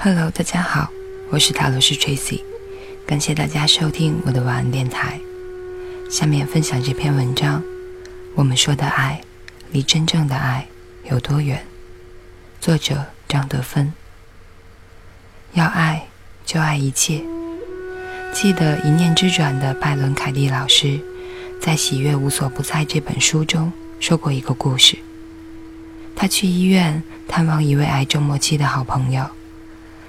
Hello，大家好，我是塔罗斯 Tracy，感谢大家收听我的晚安电台。下面分享这篇文章：我们说的爱，离真正的爱有多远？作者张德芬。要爱，就爱一切。记得一念之转的拜伦·凯蒂老师，在《喜悦无所不在》这本书中说过一个故事。他去医院探望一位癌症末期的好朋友，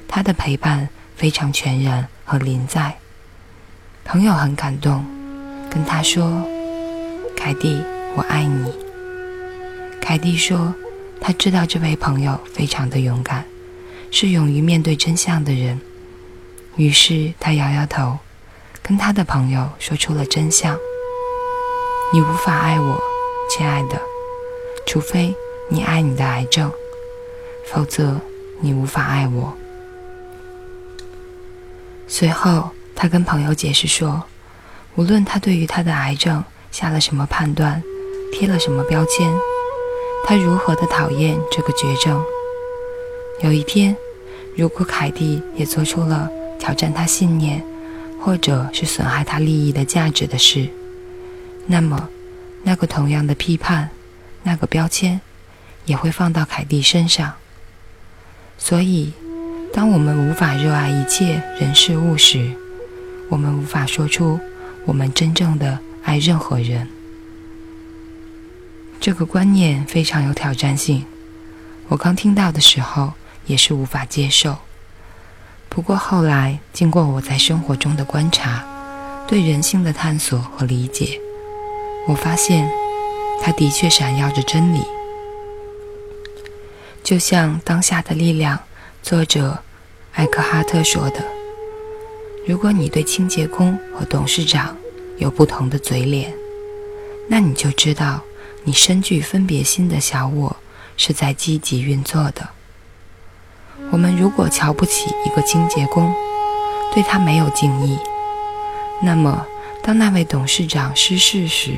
他的陪伴非常全然和临在。朋友很感动，跟他说：“凯蒂，我爱你。”凯蒂说：“他知道这位朋友非常的勇敢，是勇于面对真相的人。”于是他摇摇头，跟他的朋友说出了真相：“你无法爱我，亲爱的，除非你爱你的癌症，否则你无法爱我。”随后，他跟朋友解释说：“无论他对于他的癌症下了什么判断，贴了什么标签，他如何的讨厌这个绝症，有一天，如果凯蒂也做出了……”挑战他信念，或者是损害他利益的价值的事，那么，那个同样的批判，那个标签，也会放到凯蒂身上。所以，当我们无法热爱一切人事物时，我们无法说出我们真正的爱任何人。这个观念非常有挑战性。我刚听到的时候，也是无法接受。不过后来，经过我在生活中的观察，对人性的探索和理解，我发现，它的确闪耀着真理。就像《当下的力量》作者艾克哈特说的：“如果你对清洁工和董事长有不同的嘴脸，那你就知道，你深具分别心的小我是在积极运作的。”我们如果瞧不起一个清洁工，对他没有敬意，那么当那位董事长失势时，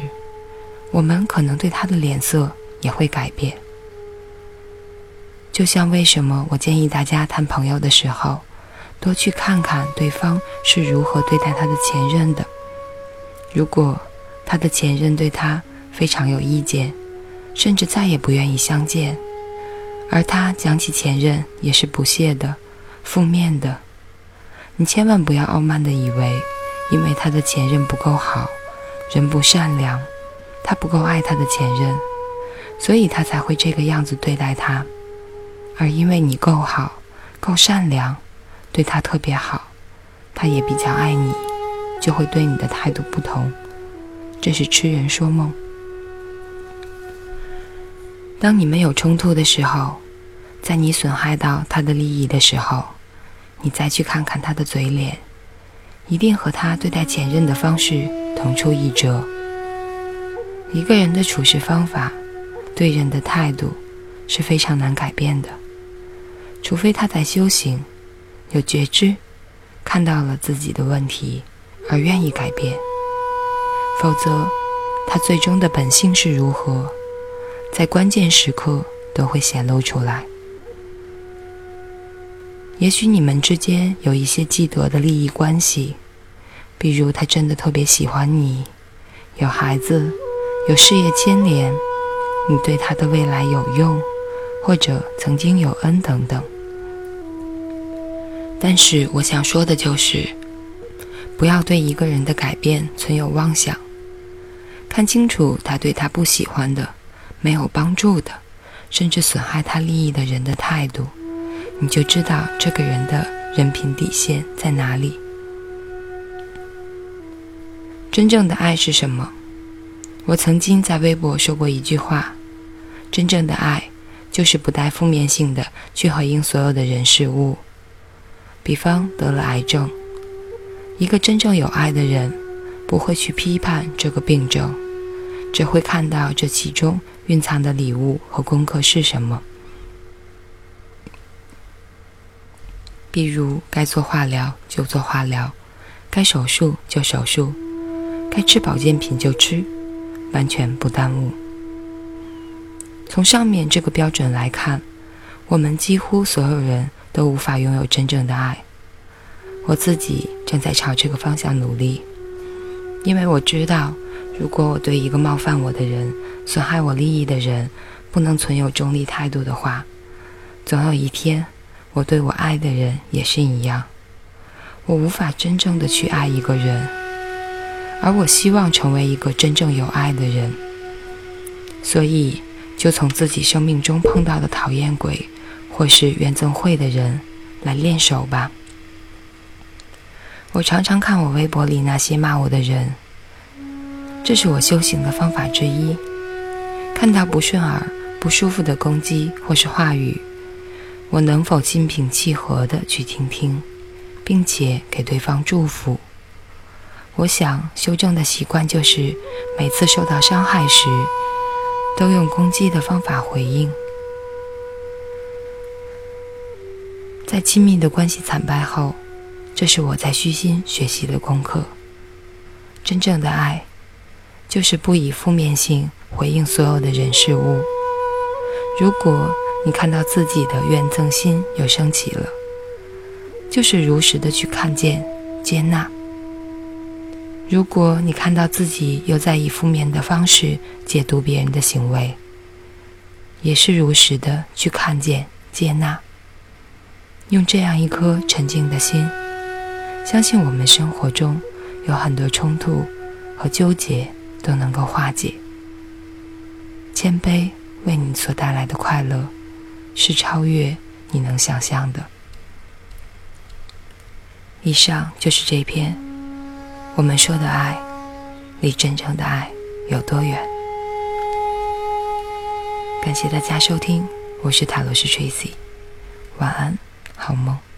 我们可能对他的脸色也会改变。就像为什么我建议大家谈朋友的时候，多去看看对方是如何对待他的前任的。如果他的前任对他非常有意见，甚至再也不愿意相见。而他讲起前任也是不屑的、负面的。你千万不要傲慢的以为，因为他的前任不够好，人不善良，他不够爱他的前任，所以他才会这个样子对待他。而因为你够好、够善良，对他特别好，他也比较爱你，就会对你的态度不同。这是痴人说梦。当你们有冲突的时候，在你损害到他的利益的时候，你再去看看他的嘴脸，一定和他对待前任的方式同出一辙。一个人的处事方法，对人的态度是非常难改变的，除非他在修行，有觉知，看到了自己的问题而愿意改变，否则，他最终的本性是如何？在关键时刻都会显露出来。也许你们之间有一些既得的利益关系，比如他真的特别喜欢你，有孩子，有事业牵连，你对他的未来有用，或者曾经有恩等等。但是我想说的就是，不要对一个人的改变存有妄想，看清楚他对他不喜欢的。没有帮助的，甚至损害他利益的人的态度，你就知道这个人的人品底线在哪里。真正的爱是什么？我曾经在微博说过一句话：真正的爱，就是不带负面性的去回应所有的人事物。比方得了癌症，一个真正有爱的人，不会去批判这个病症。只会看到这其中蕴藏的礼物和功课是什么。比如，该做化疗就做化疗，该手术就手术，该吃保健品就吃，完全不耽误。从上面这个标准来看，我们几乎所有人都无法拥有真正的爱。我自己正在朝这个方向努力，因为我知道，如果我对一个冒犯我的人、损害我利益的人不能存有中立态度的话，总有一天，我对我爱的人也是一样。我无法真正的去爱一个人，而我希望成为一个真正有爱的人，所以就从自己生命中碰到的讨厌鬼或是怨憎会的人来练手吧。我常常看我微博里那些骂我的人，这是我修行的方法之一。看到不顺耳、不舒服的攻击或是话语，我能否心平气和的去听听，并且给对方祝福？我想修正的习惯就是，每次受到伤害时，都用攻击的方法回应。在亲密的关系惨败后。这是我在虚心学习的功课。真正的爱，就是不以负面性回应所有的人事物。如果你看到自己的怨憎心又升起了，就是如实的去看见、接纳。如果你看到自己又在以负面的方式解读别人的行为，也是如实的去看见、接纳。用这样一颗沉静的心。相信我们生活中有很多冲突和纠结都能够化解。谦卑为你所带来的快乐，是超越你能想象的。以上就是这篇我们说的爱，离真正的爱有多远？感谢大家收听，我是塔罗斯 Tracy，晚安，好梦。